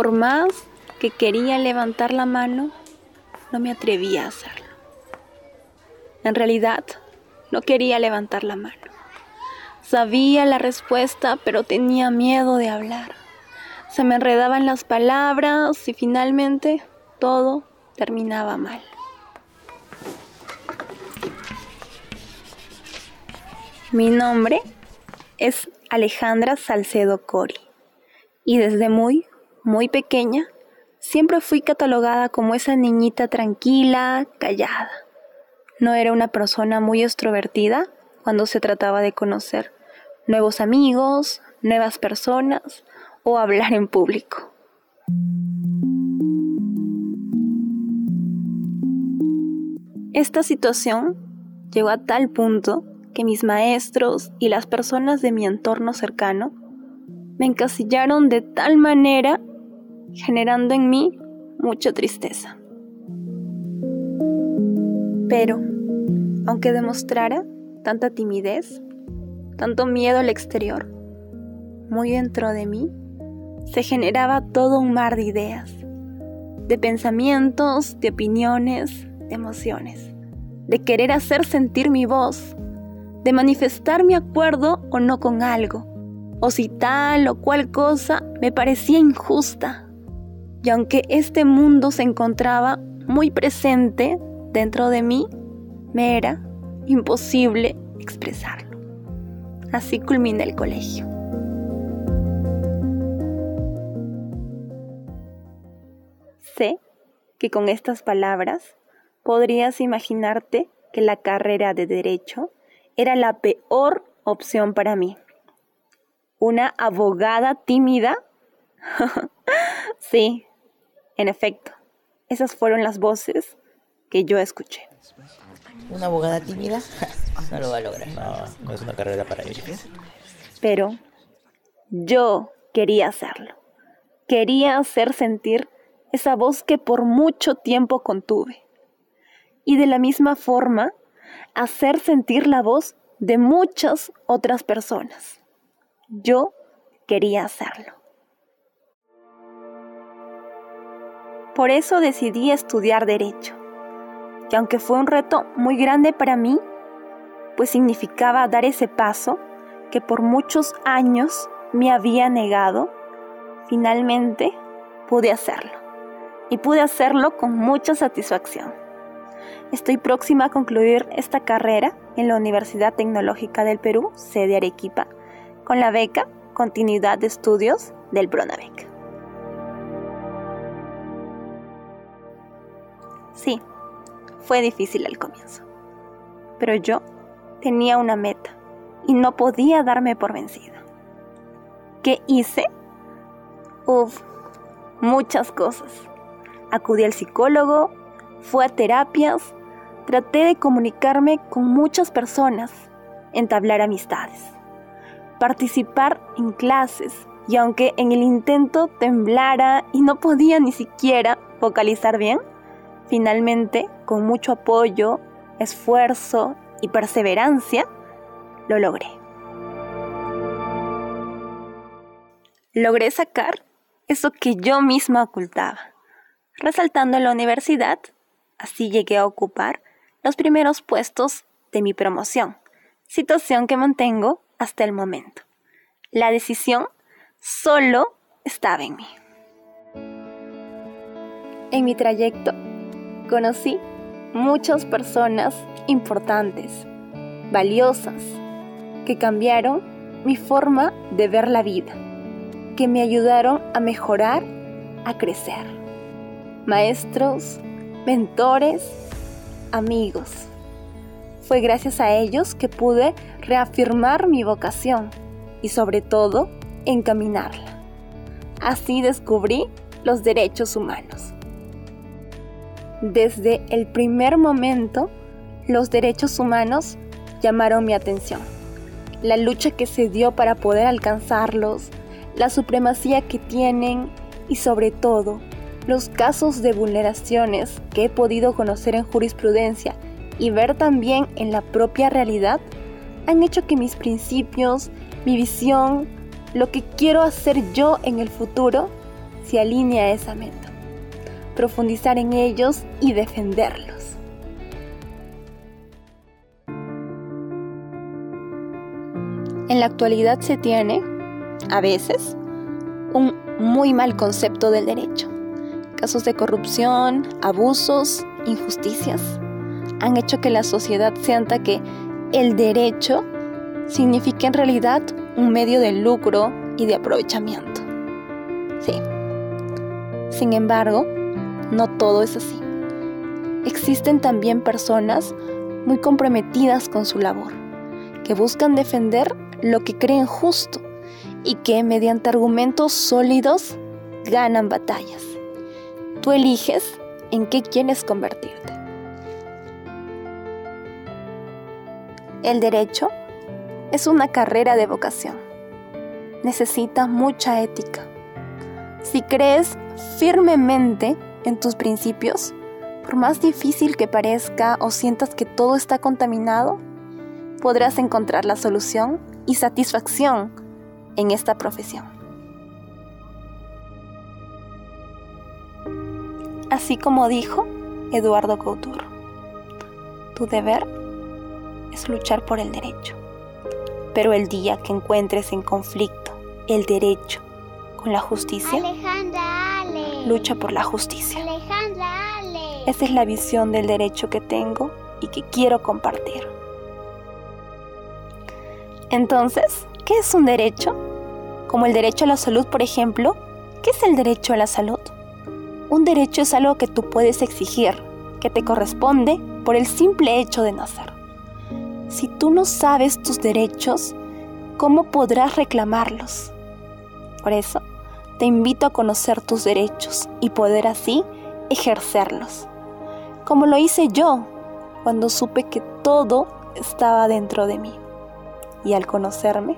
por más que quería levantar la mano, no me atrevía a hacerlo. En realidad, no quería levantar la mano. Sabía la respuesta, pero tenía miedo de hablar. Se me enredaban las palabras y finalmente todo terminaba mal. Mi nombre es Alejandra Salcedo Cori y desde muy, muy pequeña siempre fui catalogada como esa niñita tranquila, callada. No era una persona muy extrovertida cuando se trataba de conocer nuevos amigos, nuevas personas o hablar en público. Esta situación llegó a tal punto que mis maestros y las personas de mi entorno cercano me encasillaron de tal manera, generando en mí mucha tristeza. Pero, aunque demostrara tanta timidez, tanto miedo al exterior, muy dentro de mí se generaba todo un mar de ideas, de pensamientos, de opiniones, de emociones, de querer hacer sentir mi voz, de manifestar mi acuerdo o no con algo, o si tal o cual cosa me parecía injusta. Y aunque este mundo se encontraba muy presente dentro de mí, me era imposible expresarlo. Así culmina el colegio. Sé que con estas palabras podrías imaginarte que la carrera de derecho era la peor opción para mí. ¿Una abogada tímida? sí, en efecto, esas fueron las voces que yo escuché. ¿Una abogada tímida? no lo va a lograr. No, no es una carrera para ella. Pero yo quería hacerlo. Quería hacer sentir esa voz que por mucho tiempo contuve. Y de la misma forma, hacer sentir la voz de muchas otras personas. Yo quería hacerlo. Por eso decidí estudiar derecho. Y aunque fue un reto muy grande para mí, pues significaba dar ese paso que por muchos años me había negado, finalmente pude hacerlo. Y pude hacerlo con mucha satisfacción. Estoy próxima a concluir esta carrera en la Universidad Tecnológica del Perú, sede Arequipa, con la beca Continuidad de Estudios del Bronavec. Sí, fue difícil al comienzo, pero yo tenía una meta y no podía darme por vencida. ¿Qué hice? Uf, muchas cosas. Acudí al psicólogo, fui a terapias, traté de comunicarme con muchas personas, entablar amistades, participar en clases y aunque en el intento temblara y no podía ni siquiera vocalizar bien, finalmente con mucho apoyo, esfuerzo y perseverancia, lo logré. Logré sacar eso que yo misma ocultaba, resaltando en la universidad, así llegué a ocupar los primeros puestos de mi promoción, situación que mantengo hasta el momento. La decisión solo estaba en mí. En mi trayecto conocí muchas personas importantes, valiosas, que cambiaron mi forma de ver la vida, que me ayudaron a mejorar, a crecer. Maestros, mentores, amigos. Fue gracias a ellos que pude reafirmar mi vocación y sobre todo encaminarla. Así descubrí los derechos humanos. Desde el primer momento, los derechos humanos llamaron mi atención. La lucha que se dio para poder alcanzarlos, la supremacía que tienen y sobre todo los casos de vulneraciones que he podido conocer en jurisprudencia y ver también en la propia realidad han hecho que mis principios, mi visión, lo que quiero hacer yo en el futuro se alinea a esa meta, profundizar en ellos y defenderlos. En la actualidad se tiene, a veces, un muy mal concepto del derecho. Casos de corrupción, abusos, injusticias han hecho que la sociedad sienta que el derecho significa en realidad un medio de lucro y de aprovechamiento. Sí. Sin embargo, no todo es así. Existen también personas muy comprometidas con su labor, que buscan defender lo que creen justo y que mediante argumentos sólidos ganan batallas. Tú eliges en qué quieres convertirte. El derecho es una carrera de vocación. Necesita mucha ética. Si crees firmemente en tus principios, por más difícil que parezca o sientas que todo está contaminado, podrás encontrar la solución y satisfacción en esta profesión. Así como dijo Eduardo Couture, tu deber es luchar por el derecho, pero el día que encuentres en conflicto el derecho con la justicia, lucha por la justicia. Esa es la visión del derecho que tengo y que quiero compartir. Entonces, ¿qué es un derecho? Como el derecho a la salud, por ejemplo. ¿Qué es el derecho a la salud? Un derecho es algo que tú puedes exigir, que te corresponde por el simple hecho de nacer. Si tú no sabes tus derechos, ¿cómo podrás reclamarlos? Por eso, te invito a conocer tus derechos y poder así ejercerlos. Como lo hice yo cuando supe que todo estaba dentro de mí y al conocerme,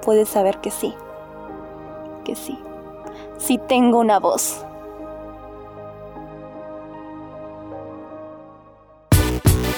puedes saber que sí, que sí, sí tengo una voz.